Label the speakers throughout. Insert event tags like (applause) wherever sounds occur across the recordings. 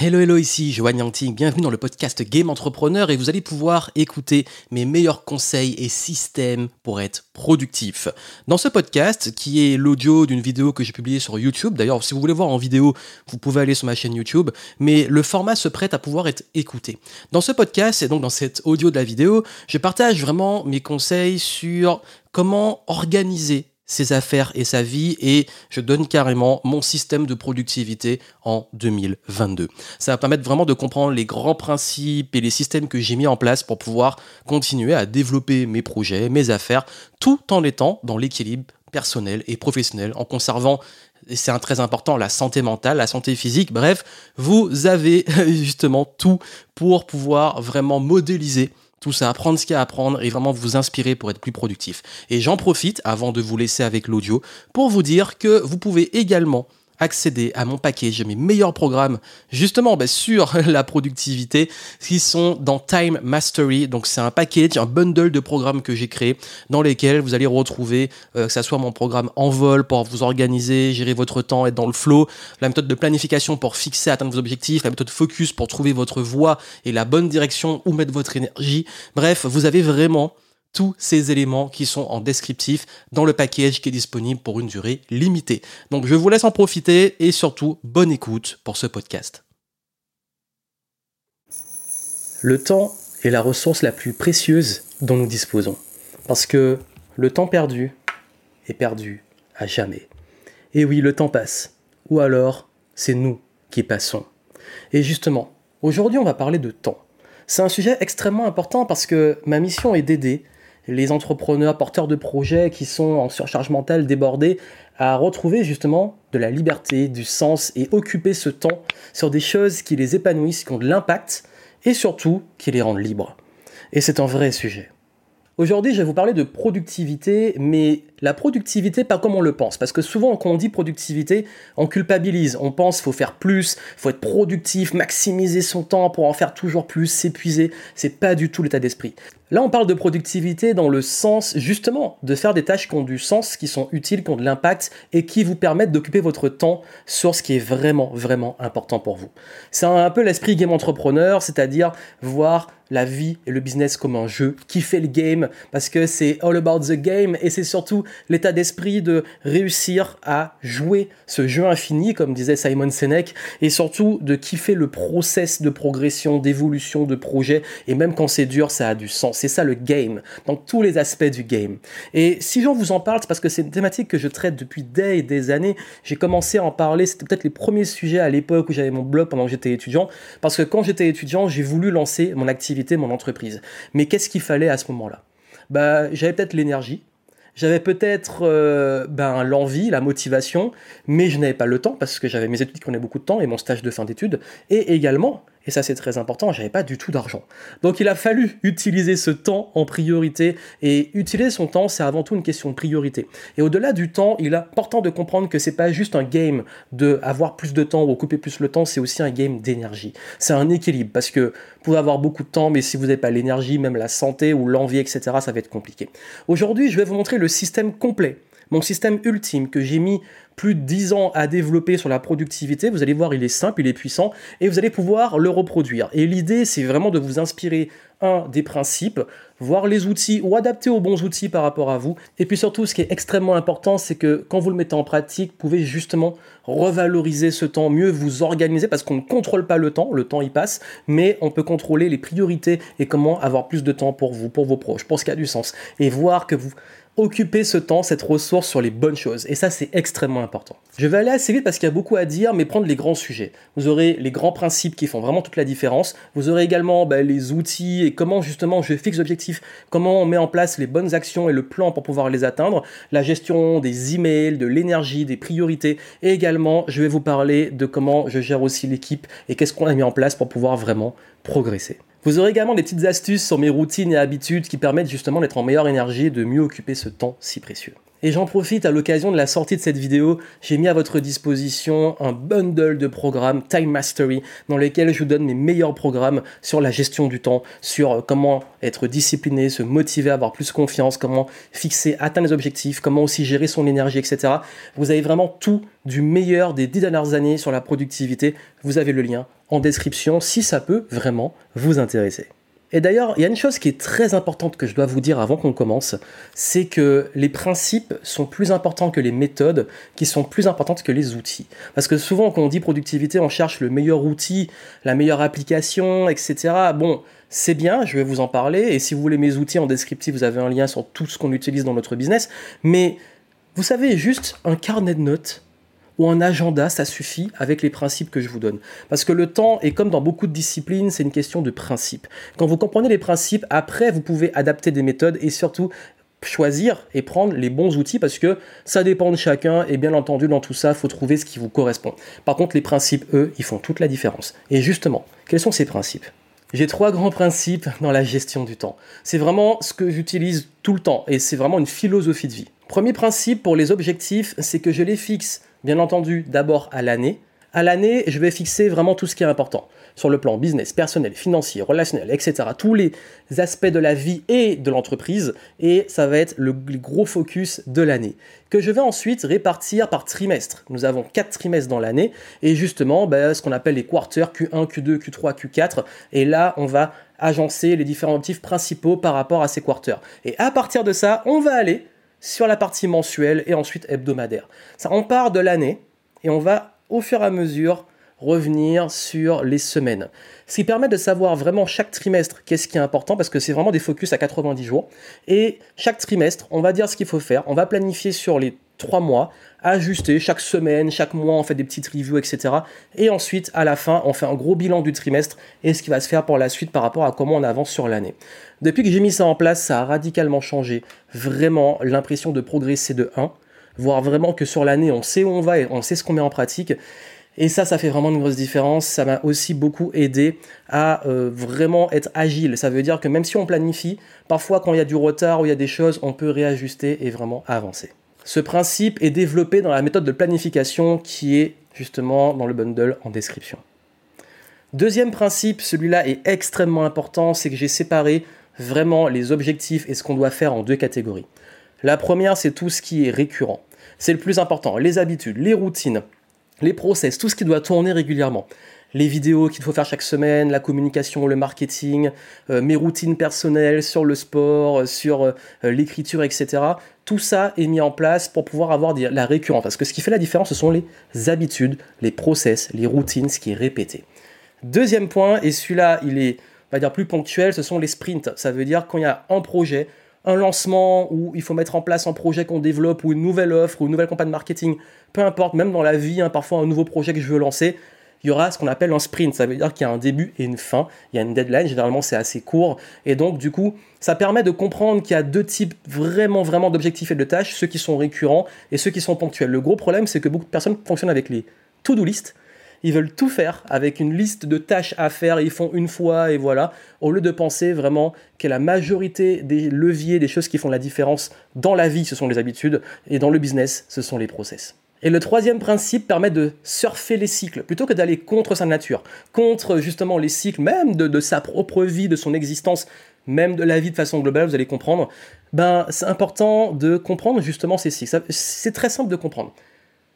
Speaker 1: Hello hello ici Joanne Yangting, bienvenue dans le podcast Game Entrepreneur et vous allez pouvoir écouter mes meilleurs conseils et systèmes pour être productif. Dans ce podcast, qui est l'audio d'une vidéo que j'ai publiée sur YouTube, d'ailleurs si vous voulez voir en vidéo, vous pouvez aller sur ma chaîne YouTube, mais le format se prête à pouvoir être écouté. Dans ce podcast et donc dans cet audio de la vidéo, je partage vraiment mes conseils sur comment organiser ses affaires et sa vie et je donne carrément mon système de productivité en 2022. Ça va permettre vraiment de comprendre les grands principes et les systèmes que j'ai mis en place pour pouvoir continuer à développer mes projets, mes affaires, tout en étant dans l'équilibre personnel et professionnel, en conservant, et c'est un très important, la santé mentale, la santé physique, bref, vous avez (laughs) justement tout pour pouvoir vraiment modéliser tout ça, apprendre ce qu'il y a à apprendre et vraiment vous inspirer pour être plus productif. Et j'en profite, avant de vous laisser avec l'audio, pour vous dire que vous pouvez également accéder à mon package, mes meilleurs programmes, justement bah, sur (laughs) la productivité, qui sont dans Time Mastery. Donc c'est un package, un bundle de programmes que j'ai créé, dans lesquels vous allez retrouver, euh, que ce soit mon programme en vol pour vous organiser, gérer votre temps, être dans le flow, la méthode de planification pour fixer, atteindre vos objectifs, la méthode focus pour trouver votre voie et la bonne direction où mettre votre énergie. Bref, vous avez vraiment tous ces éléments qui sont en descriptif dans le package qui est disponible pour une durée limitée. Donc je vous laisse en profiter et surtout bonne écoute pour ce podcast. Le temps est la ressource la plus précieuse dont nous disposons. Parce que le temps perdu est perdu à jamais. Et oui, le temps passe. Ou alors, c'est nous qui passons. Et justement, aujourd'hui, on va parler de temps. C'est un sujet extrêmement important parce que ma mission est d'aider les entrepreneurs porteurs de projets qui sont en surcharge mentale, débordés, à retrouver justement de la liberté, du sens et occuper ce temps sur des choses qui les épanouissent, qui ont de l'impact et surtout qui les rendent libres. Et c'est un vrai sujet. Aujourd'hui, je vais vous parler de productivité, mais la productivité pas comme on le pense. Parce que souvent, quand on dit productivité, on culpabilise. On pense faut faire plus, faut être productif, maximiser son temps pour en faire toujours plus, s'épuiser. C'est pas du tout l'état d'esprit. Là, on parle de productivité dans le sens, justement, de faire des tâches qui ont du sens, qui sont utiles, qui ont de l'impact et qui vous permettent d'occuper votre temps sur ce qui est vraiment, vraiment important pour vous. C'est un peu l'esprit game entrepreneur, c'est-à-dire voir la vie et le business comme un jeu, kiffer le game, parce que c'est all about the game et c'est surtout l'état d'esprit de réussir à jouer ce jeu infini, comme disait Simon Sinek, et surtout de kiffer le process de progression, d'évolution, de projet, et même quand c'est dur, ça a du sens. C'est ça le game, dans tous les aspects du game. Et si j'en vous en parle, c'est parce que c'est une thématique que je traite depuis des et des années. J'ai commencé à en parler, c'était peut-être les premiers sujets à l'époque où j'avais mon blog pendant que j'étais étudiant, parce que quand j'étais étudiant, j'ai voulu lancer mon activité, mon entreprise. Mais qu'est-ce qu'il fallait à ce moment-là? Bah, j'avais peut-être l'énergie, j'avais peut-être euh, ben, l'envie, la motivation, mais je n'avais pas le temps parce que j'avais mes études qui prenaient beaucoup de temps et mon stage de fin d'études. Et également, et ça c'est très important, j'avais pas du tout d'argent. Donc il a fallu utiliser ce temps en priorité. Et utiliser son temps, c'est avant tout une question de priorité. Et au-delà du temps, il est important de comprendre que c'est pas juste un game de avoir plus de temps ou occuper plus le temps, c'est aussi un game d'énergie. C'est un équilibre parce que vous pouvez avoir beaucoup de temps, mais si vous n'avez pas l'énergie, même la santé ou l'envie, etc., ça va être compliqué. Aujourd'hui, je vais vous montrer le système complet mon système ultime que j'ai mis plus de 10 ans à développer sur la productivité, vous allez voir, il est simple, il est puissant, et vous allez pouvoir le reproduire. Et l'idée, c'est vraiment de vous inspirer, un, des principes, voir les outils ou adapter aux bons outils par rapport à vous. Et puis surtout, ce qui est extrêmement important, c'est que quand vous le mettez en pratique, vous pouvez justement revaloriser ce temps, mieux vous organiser, parce qu'on ne contrôle pas le temps, le temps y passe, mais on peut contrôler les priorités et comment avoir plus de temps pour vous, pour vos proches, pour ce qui a du sens. Et voir que vous occuper ce temps, cette ressource sur les bonnes choses. Et ça, c'est extrêmement important. Je vais aller assez vite parce qu'il y a beaucoup à dire, mais prendre les grands sujets. Vous aurez les grands principes qui font vraiment toute la différence. Vous aurez également bah, les outils et comment justement je fixe l'objectif, comment on met en place les bonnes actions et le plan pour pouvoir les atteindre, la gestion des emails, de l'énergie, des priorités. Et également, je vais vous parler de comment je gère aussi l'équipe et qu'est-ce qu'on a mis en place pour pouvoir vraiment progresser. Vous aurez également des petites astuces sur mes routines et habitudes qui permettent justement d'être en meilleure énergie et de mieux occuper ce temps si précieux. Et j'en profite à l'occasion de la sortie de cette vidéo, j'ai mis à votre disposition un bundle de programmes Time Mastery dans lesquels je vous donne mes meilleurs programmes sur la gestion du temps, sur comment être discipliné, se motiver, avoir plus confiance, comment fixer, atteindre les objectifs, comment aussi gérer son énergie, etc. Vous avez vraiment tout du meilleur des dix dernières années sur la productivité. Vous avez le lien en description si ça peut vraiment vous intéresser. Et d'ailleurs, il y a une chose qui est très importante que je dois vous dire avant qu'on commence, c'est que les principes sont plus importants que les méthodes, qui sont plus importantes que les outils. Parce que souvent, quand on dit productivité, on cherche le meilleur outil, la meilleure application, etc. Bon, c'est bien, je vais vous en parler, et si vous voulez mes outils en descriptif, vous avez un lien sur tout ce qu'on utilise dans notre business, mais vous savez, juste un carnet de notes ou un agenda, ça suffit avec les principes que je vous donne. Parce que le temps, est comme dans beaucoup de disciplines, c'est une question de principes. Quand vous comprenez les principes, après, vous pouvez adapter des méthodes et surtout choisir et prendre les bons outils parce que ça dépend de chacun et bien entendu dans tout ça, faut trouver ce qui vous correspond. Par contre, les principes, eux, ils font toute la différence. Et justement, quels sont ces principes? J'ai trois grands principes dans la gestion du temps. C'est vraiment ce que j'utilise tout le temps et c'est vraiment une philosophie de vie. Premier principe pour les objectifs, c'est que je les fixe bien entendu, d'abord à l'année. À l'année, je vais fixer vraiment tout ce qui est important sur le plan business, personnel, financier, relationnel, etc. Tous les aspects de la vie et de l'entreprise. Et ça va être le gros focus de l'année. Que je vais ensuite répartir par trimestre. Nous avons quatre trimestres dans l'année. Et justement, ben, ce qu'on appelle les quarters Q1, Q2, Q3, Q4. Et là, on va agencer les différents objectifs principaux par rapport à ces quarters. Et à partir de ça, on va aller sur la partie mensuelle et ensuite hebdomadaire. Ça, on part de l'année et on va au fur et à mesure revenir sur les semaines. Ce qui permet de savoir vraiment chaque trimestre qu'est-ce qui est important parce que c'est vraiment des focus à 90 jours. Et chaque trimestre, on va dire ce qu'il faut faire. On va planifier sur les trois mois, ajuster chaque semaine, chaque mois, on fait des petites reviews, etc. Et ensuite, à la fin, on fait un gros bilan du trimestre et ce qui va se faire pour la suite par rapport à comment on avance sur l'année. Depuis que j'ai mis ça en place, ça a radicalement changé. Vraiment, l'impression de progresser de 1, voir vraiment que sur l'année, on sait où on va et on sait ce qu'on met en pratique. Et ça, ça fait vraiment une grosse différence. Ça m'a aussi beaucoup aidé à euh, vraiment être agile. Ça veut dire que même si on planifie, parfois quand il y a du retard ou il y a des choses, on peut réajuster et vraiment avancer. Ce principe est développé dans la méthode de planification qui est justement dans le bundle en description. Deuxième principe, celui-là est extrêmement important, c'est que j'ai séparé vraiment les objectifs et ce qu'on doit faire en deux catégories. La première, c'est tout ce qui est récurrent. C'est le plus important, les habitudes, les routines, les process, tout ce qui doit tourner régulièrement les vidéos qu'il faut faire chaque semaine, la communication, le marketing, euh, mes routines personnelles sur le sport, euh, sur euh, l'écriture, etc. Tout ça est mis en place pour pouvoir avoir la récurrence. Parce que ce qui fait la différence, ce sont les habitudes, les process, les routines, ce qui est répété. Deuxième point, et celui-là, il est, plus ponctuel, ce sont les sprints. Ça veut dire quand il y a un projet, un lancement où il faut mettre en place un projet qu'on développe ou une nouvelle offre ou une nouvelle campagne marketing, peu importe, même dans la vie, hein, parfois un nouveau projet que je veux lancer, il y aura ce qu'on appelle un sprint. Ça veut dire qu'il y a un début et une fin. Il y a une deadline. Généralement, c'est assez court. Et donc, du coup, ça permet de comprendre qu'il y a deux types vraiment, vraiment d'objectifs et de tâches. Ceux qui sont récurrents et ceux qui sont ponctuels. Le gros problème, c'est que beaucoup de personnes fonctionnent avec les to-do list. Ils veulent tout faire avec une liste de tâches à faire, ils font une fois et voilà, au lieu de penser vraiment que la majorité des leviers, des choses qui font la différence dans la vie, ce sont les habitudes, et dans le business, ce sont les process. Et le troisième principe permet de surfer les cycles, plutôt que d'aller contre sa nature, contre justement les cycles même de, sa propre vie, de son existence, même de la vie de façon globale, vous allez comprendre, ben, c'est important de comprendre justement ces cycles. C'est très simple de comprendre.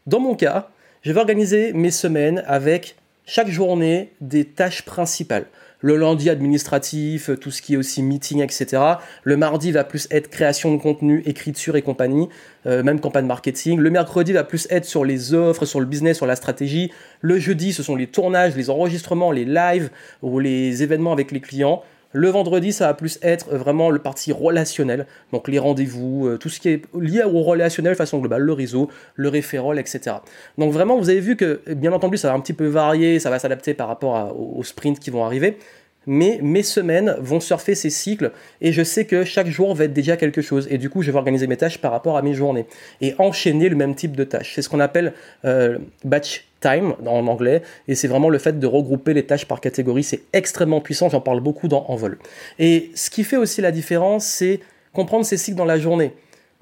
Speaker 1: Dans mon cas, je vais organiser mes semaines avec chaque journée des tâches principales le lundi administratif, tout ce qui est aussi meeting, etc. Le mardi va plus être création de contenu, écriture et compagnie, euh, même campagne marketing. Le mercredi va plus être sur les offres, sur le business, sur la stratégie. Le jeudi, ce sont les tournages, les enregistrements, les lives ou les événements avec les clients. Le vendredi, ça va plus être vraiment le parti relationnel, donc les rendez-vous, euh, tout ce qui est lié au relationnel de façon globale, le réseau, le référol, etc. Donc vraiment, vous avez vu que, bien entendu, ça va un petit peu varier, ça va s'adapter par rapport aux sprints qui vont arriver, mais mes semaines vont surfer ces cycles et je sais que chaque jour va être déjà quelque chose et du coup je vais organiser mes tâches par rapport à mes journées et enchaîner le même type de tâches. C'est ce qu'on appelle euh, batch time en anglais et c'est vraiment le fait de regrouper les tâches par catégorie. C'est extrêmement puissant, j'en parle beaucoup dans Envol. Et ce qui fait aussi la différence, c'est comprendre ces cycles dans la journée.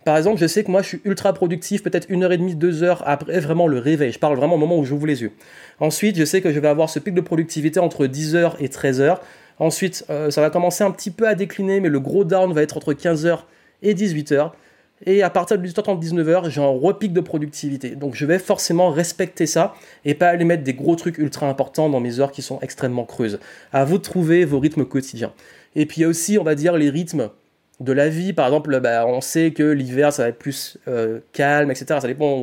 Speaker 1: Par exemple, je sais que moi, je suis ultra productif, peut-être une heure et demie, deux heures après vraiment le réveil. Je parle vraiment au moment où j'ouvre les yeux. Ensuite, je sais que je vais avoir ce pic de productivité entre 10h et 13h. Ensuite, euh, ça va commencer un petit peu à décliner, mais le gros down va être entre 15h et 18h. Et à partir de 18h30, 19h, j'ai un repic de productivité. Donc je vais forcément respecter ça et pas aller mettre des gros trucs ultra importants dans mes heures qui sont extrêmement creuses. À vous de trouver vos rythmes quotidiens. Et puis il y a aussi, on va dire, les rythmes de la vie. Par exemple, bah, on sait que l'hiver, ça va être plus euh, calme, etc. Ça dépend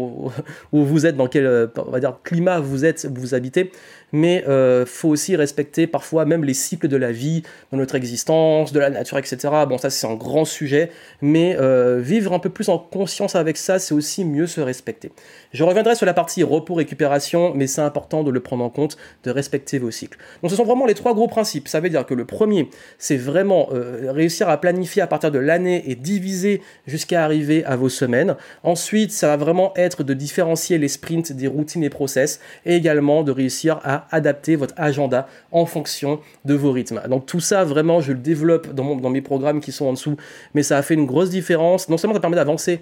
Speaker 1: où, vous êtes, dans quel euh, on va dire, climat vous êtes, vous habitez mais euh, faut aussi respecter parfois même les cycles de la vie, de notre existence, de la nature, etc. Bon, ça c'est un grand sujet, mais euh, vivre un peu plus en conscience avec ça, c'est aussi mieux se respecter. Je reviendrai sur la partie repos-récupération, mais c'est important de le prendre en compte, de respecter vos cycles. Donc ce sont vraiment les trois gros principes. Ça veut dire que le premier, c'est vraiment euh, réussir à planifier à partir de l'année et diviser jusqu'à arriver à vos semaines. Ensuite, ça va vraiment être de différencier les sprints des routines et process, et également de réussir à adapter votre agenda en fonction de vos rythmes. Donc tout ça, vraiment, je le développe dans, mes programmes qui sont en dessous, mais ça a fait une grosse différence. Non seulement ça permet d'avancer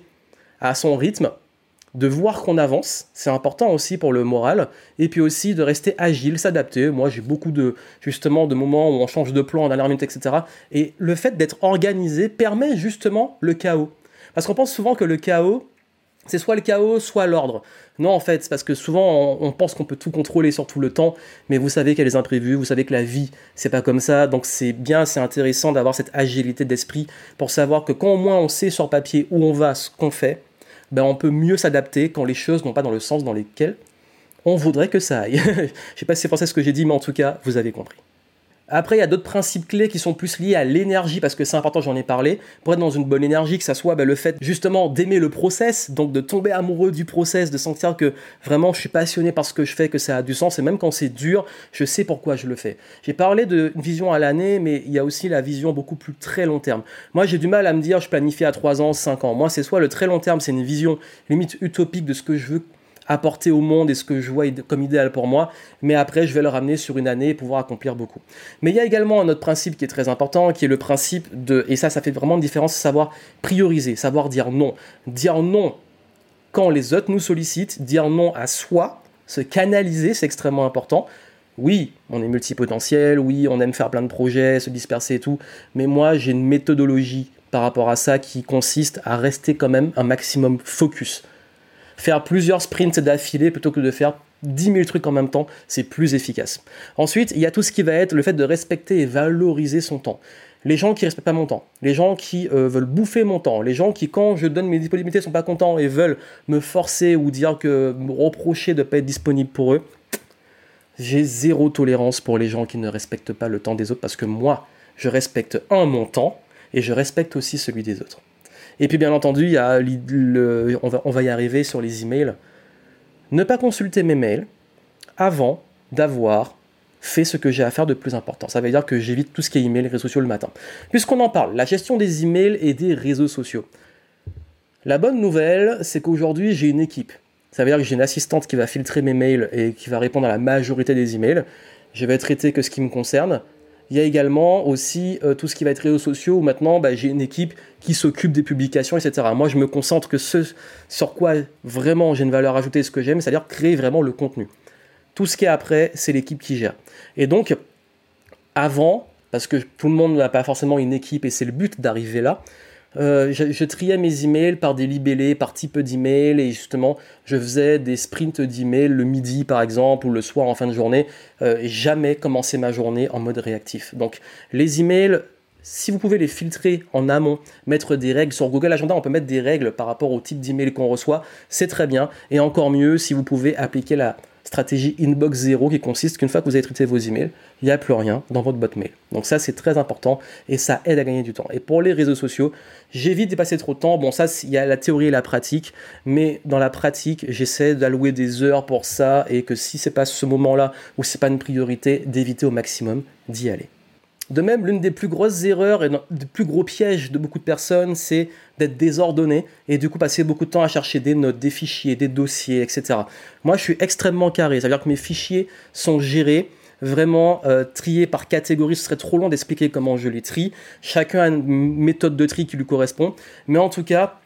Speaker 1: à son rythme, de voir qu'on avance, c'est important aussi pour le moral, et puis aussi de rester agile, s'adapter. Moi, j'ai beaucoup de justement de moments où on change de plan en dernière minute, etc. Et le fait d'être organisé permet justement le chaos. Parce qu'on pense souvent que le chaos, c'est soit le chaos, soit l'ordre. Non, en fait, c'est parce que souvent on, pense qu'on peut tout contrôler sur tout le temps, mais vous savez qu'il y a les imprévus, vous savez que la vie, c'est pas comme ça, donc c'est bien, c'est intéressant d'avoir cette agilité d'esprit pour savoir que quand au moins on sait sur papier où on va, ce qu'on fait, ben on peut mieux s'adapter quand les choses n'ont pas dans le sens dans lequel on voudrait que ça aille. (laughs) Je sais pas si c'est français ce que j'ai dit, mais en tout cas, vous avez compris. Après, il y a d'autres principes clés qui sont plus liés à l'énergie, parce que c'est important, j'en ai parlé. Pour être dans une bonne énergie, que ça soit ben, le fait justement d'aimer le process, donc de tomber amoureux du process, de sentir que vraiment je suis passionné par ce que je fais, que ça a du sens, et même quand c'est dur, je sais pourquoi je le fais. J'ai parlé d'une vision à l'année, mais il y a aussi la vision beaucoup plus très long terme. Moi, j'ai du mal à me dire je planifie à 3 ans, 5 ans. Moi, c'est soit le très long terme, c'est une vision limite utopique de ce que je veux apporter au monde et ce que je vois comme idéal pour moi, mais après je vais le ramener sur une année et pouvoir accomplir beaucoup. Mais il y a également un autre principe qui est très important, qui est le principe de, et ça ça fait vraiment une différence, savoir prioriser, savoir dire non. Dire non quand les autres nous sollicitent, dire non à soi, se canaliser, c'est extrêmement important. Oui, on est multipotentiel, oui, on aime faire plein de projets, se disperser et tout, mais moi j'ai une méthodologie par rapport à ça qui consiste à rester quand même un maximum focus faire plusieurs sprints d'affilée plutôt que de faire 10 000 trucs en même temps, c'est plus efficace. Ensuite, il y a tout ce qui va être le fait de respecter et valoriser son temps. Les gens qui respectent pas mon temps, les gens qui euh, veulent bouffer mon temps, les gens qui, quand je donne mes disponibilités, sont pas contents et veulent me forcer ou dire que me reprocher de ne pas être disponible pour eux, j'ai zéro tolérance pour les gens qui ne respectent pas le temps des autres parce que moi, je respecte un mon temps et je respecte aussi celui des autres. Et puis bien entendu, y a le, on, va, on va y arriver sur les emails. Ne pas consulter mes mails avant d'avoir fait ce que j'ai à faire de plus important. Ça veut dire que j'évite tout ce qui est email, réseaux sociaux le matin. Puisqu'on en parle, la gestion des emails et des réseaux sociaux. La bonne nouvelle, c'est qu'aujourd'hui, j'ai une équipe. Ça veut dire que j'ai une assistante qui va filtrer mes mails et qui va répondre à la majorité des emails. Je vais traiter que ce qui me concerne. Il y a également aussi euh, tout ce qui va être réseaux sociaux où maintenant bah, j'ai une équipe qui s'occupe des publications, etc. Moi, je me concentre que ce sur quoi vraiment j'ai une valeur ajoutée, ce que j'aime, c'est-à-dire créer vraiment le contenu. Tout ce qui est après, c'est l'équipe qui gère. Et donc, avant, parce que tout le monde n'a pas forcément une équipe et c'est le but d'arriver là, euh, je, triais mes emails par des libellés, par type d'email, et justement, je faisais des sprints d'emails le midi par exemple, ou le soir en fin de journée, euh, et jamais commencer ma journée en mode réactif. Donc, les emails, si vous pouvez les filtrer en amont, mettre des règles sur Google Agenda, on peut mettre des règles par rapport au type d'email qu'on reçoit, c'est très bien, et encore mieux si vous pouvez appliquer la stratégie inbox zéro qui consiste qu'une fois que vous avez traité vos emails, il n'y a plus rien dans votre boîte mail. Donc ça c'est très important et ça aide à gagner du temps. Et pour les réseaux sociaux, j'évite de passer trop de temps. Bon ça il y a la théorie et la pratique, mais dans la pratique j'essaie d'allouer des heures pour ça et que si c'est pas ce moment-là ou c'est pas une priorité, d'éviter au maximum d'y aller. De même, l'une des plus grosses erreurs et des plus gros pièges de beaucoup de personnes, c'est d'être désordonné et du coup passer beaucoup de temps à chercher des notes, des fichiers, des dossiers, etc. Moi, je suis extrêmement carré, c'est-à-dire que mes fichiers sont gérés vraiment euh, triés par catégorie. Ce serait trop long d'expliquer comment je les trie. Chacun a une méthode de tri qui lui correspond, mais en tout cas,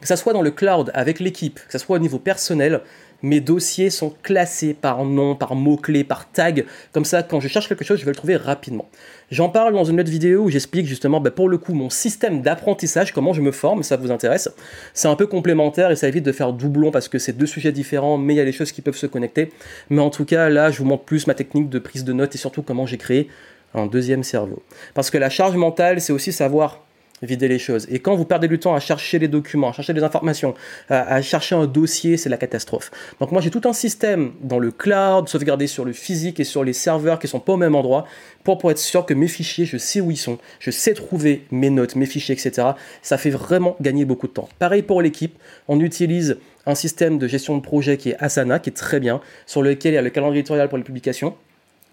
Speaker 1: que ce soit dans le cloud avec l'équipe, que ce soit au niveau personnel, mes dossiers sont classés par nom, par mots-clés, par tag. Comme ça, quand je cherche quelque chose, je vais le trouver rapidement. J'en parle dans une autre vidéo où j'explique justement, bah, pour le coup, mon système d'apprentissage, comment je me forme, ça vous intéresse. C'est un peu complémentaire et ça évite de faire doublon parce que c'est deux sujets différents, mais il y a des choses qui peuvent se connecter. Mais en tout cas, là, je vous montre plus ma technique de prise de notes et surtout comment j'ai créé un deuxième cerveau. Parce que la charge mentale, c'est aussi savoir vider les choses. Et quand vous perdez du temps à chercher les documents, à chercher des informations, à, chercher un dossier, c'est la catastrophe. Donc moi j'ai tout un système dans le cloud, sauvegardé sur le physique et sur les serveurs qui sont pas au même endroit, pour, pour être sûr que mes fichiers, je sais où ils sont, je sais trouver mes notes, mes fichiers, etc. Ça fait vraiment gagner beaucoup de temps. Pareil pour l'équipe, on utilise un système de gestion de projet qui est Asana, qui est très bien, sur lequel il y a le calendrier éditorial pour les publications,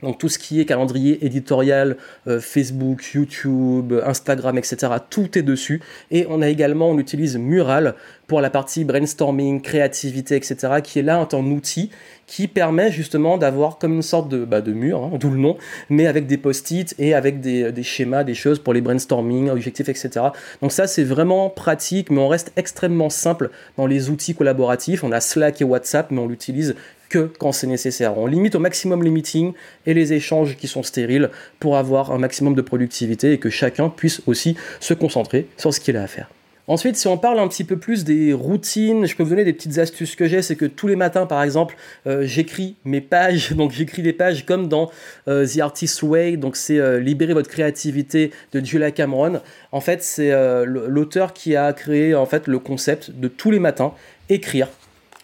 Speaker 1: donc tout ce qui est calendrier éditorial, euh, Facebook, YouTube, Instagram, etc., tout est dessus. Et on a également, on utilise Mural pour la partie brainstorming, créativité, etc., qui est là un outil qui permet justement d'avoir comme une sorte de, bah, mur, hein, d'où le nom, mais avec des post-it et avec des, schémas, des choses pour les brainstorming, objectifs, etc. Donc ça, c'est vraiment pratique, mais on reste extrêmement simple dans les outils collaboratifs. On a Slack et WhatsApp, mais on l'utilise que quand c'est nécessaire. On limite au maximum les meetings et les échanges qui sont stériles pour avoir un maximum de productivité et que chacun puisse aussi se concentrer sur ce qu'il a à faire. Ensuite, si on parle un petit peu plus des routines, je peux vous donner des petites astuces que j'ai. C'est que tous les matins, par exemple, euh, j'écris mes pages. (laughs) Donc, j'écris des pages comme dans euh, The Artist Way. Donc, c'est euh, Libérer votre créativité de Julia Cameron. En fait, c'est l'auteur qui a créé en fait le concept de tous les matins écrire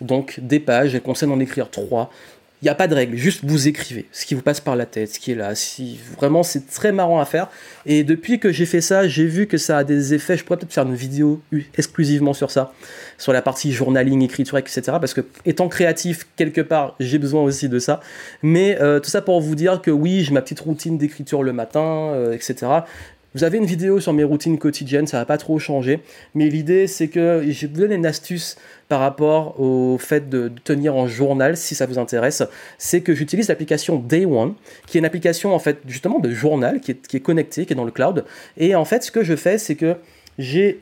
Speaker 1: donc des pages, elle conseille d'en écrire trois. Il n'y a pas de règle, juste vous écrivez ce qui vous passe par la tête, ce qui est là. Si vraiment c'est très marrant à faire. Et depuis que j'ai fait ça, j'ai vu que ça a des effets. Je pourrais peut-être faire une vidéo exclusivement sur ça, sur la partie journaling, écriture, etc. Parce que étant créatif quelque part, j'ai besoin aussi de ça. Mais euh, tout ça pour vous dire que oui, j'ai ma petite routine d'écriture le matin, euh, etc. Vous avez une vidéo sur mes routines quotidiennes, ça va pas trop changer, mais l'idée c'est que je vous donner une astuce par rapport au fait de tenir en journal, si ça vous intéresse, c'est que j'utilise l'application Day One, qui est une application en fait justement de journal, qui est, qui est connectée, qui est dans le cloud, et en fait ce que je fais c'est que j'ai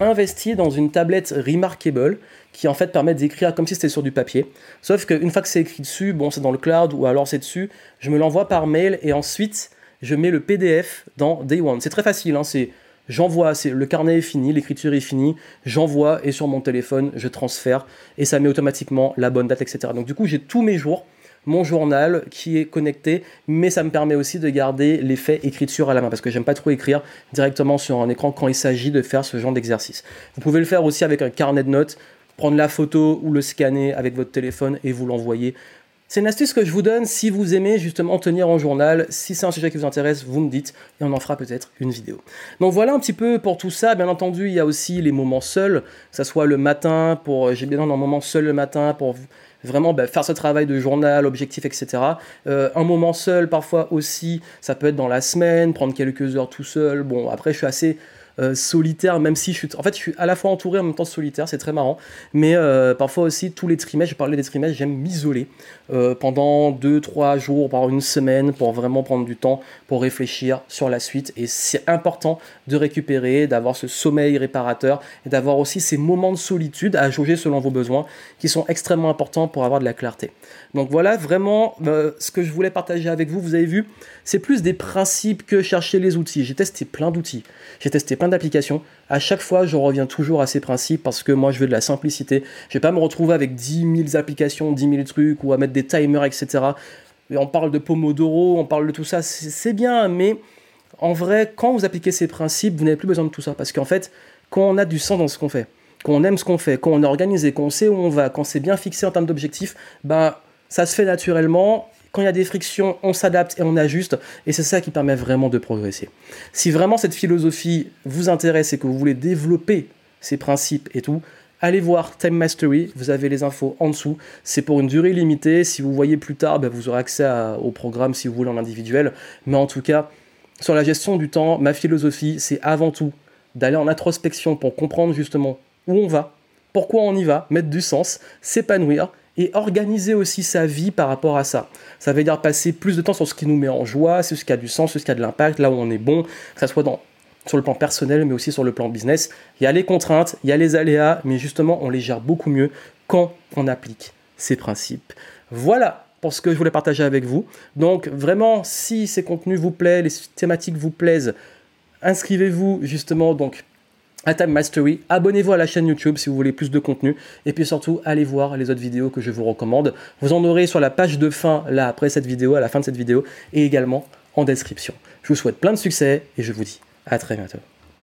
Speaker 1: investi dans une tablette Remarkable qui en fait permet d'écrire comme si c'était sur du papier. Sauf qu'une fois que c'est écrit dessus, bon c'est dans le cloud ou alors c'est dessus, je me l'envoie par mail et ensuite je mets le PDF dans Day One. C'est très facile, hein, c'est j'envoie, c'est le carnet est fini, l'écriture est finie, j'envoie et sur mon téléphone je transfère et ça met automatiquement la bonne date, etc. Donc du coup j'ai tous mes jours, mon journal qui est connecté, mais ça me permet aussi de garder l'effet écriture à la main parce que j'aime pas trop écrire directement sur un écran quand il s'agit de faire ce genre d'exercice. Vous pouvez le faire aussi avec un carnet de notes, prendre la photo ou le scanner avec votre téléphone et vous l'envoyer c'est une astuce que je vous donne si vous aimez justement tenir en journal. Si c'est un sujet qui vous intéresse, vous me dites et on en fera peut-être une vidéo. Donc voilà un petit peu pour tout ça. Bien entendu, il y a aussi les moments seuls, que ce soit le matin, pour j'ai bien un moment seul le matin pour vraiment bah, faire ce travail de journal, objectif, etc. Euh, un moment seul, parfois aussi, ça peut être dans la semaine, prendre quelques heures tout seul. Bon, après, je suis assez euh, solitaire, même si je suis, en fait, je suis à la fois entouré en même temps solitaire, c'est très marrant. Mais euh, parfois aussi, tous les trimestres, je parlais des trimestres, j'aime m'isoler euh, pendant 2-3 jours, par une semaine, pour vraiment prendre du temps pour réfléchir sur la suite. Et c'est important de récupérer, d'avoir ce sommeil réparateur et d'avoir aussi ces moments de solitude à jauger selon vos besoins qui sont extrêmement importants pour avoir de la clarté. Donc voilà vraiment ce que je voulais partager avec vous. Vous avez vu, c'est plus des principes que chercher les outils. J'ai testé plein d'outils, j'ai testé plein d'applications. À chaque fois, je reviens toujours à ces principes parce que moi, je veux de la simplicité. Je vais pas me retrouver avec 10 000 applications, 10 000 trucs ou à mettre des timers, etc. on parle de Pomodoro, on parle de tout ça, c'est bien, mais en vrai, quand vous appliquez ces principes, vous n'avez plus besoin de tout ça parce qu'en fait, quand on a du sens dans ce qu'on fait, quand on aime ce qu'on fait, quand on est organisé, quand on sait où on va, quand c'est bien fixé en termes d'objectifs, bah ça se fait naturellement quand il y a des frictions, on s'adapte et on ajuste, et c'est ça qui permet vraiment de progresser. Si vraiment cette philosophie vous intéresse et que vous voulez développer ces principes et tout, allez voir Time Mastery, vous avez les infos en dessous. C'est pour une durée limitée. Si vous voyez plus tard, ben, vous aurez accès au programme si vous voulez en individuel. Mais en tout cas, sur la gestion du temps, ma philosophie, c'est avant tout d'aller en introspection pour comprendre justement où on va, pourquoi on y va, mettre du sens, s'épanouir et organiser aussi sa vie par rapport à ça. Ça veut dire passer plus de temps sur ce qui nous met en joie, sur ce qui a du sens, ce qui a de l'impact, là où on est bon, que ce soit dans sur le plan personnel, mais aussi sur le plan business. Il y a les contraintes, il y a les aléas, mais justement, on les gère beaucoup mieux quand on applique ces principes. Voilà pour ce que je voulais partager avec vous. Donc vraiment, si ces contenus vous plaisent, les thématiques vous plaisent, inscrivez-vous justement donc à Time Mastery. Abonnez-vous à la chaîne YouTube si vous voulez plus de contenu. Et puis surtout, allez voir les autres vidéos que je vous recommande. Vous en aurez sur la page de fin, là, après cette vidéo, à la fin de cette vidéo, et également en description. Je vous souhaite plein de succès et je vous dis à très bientôt.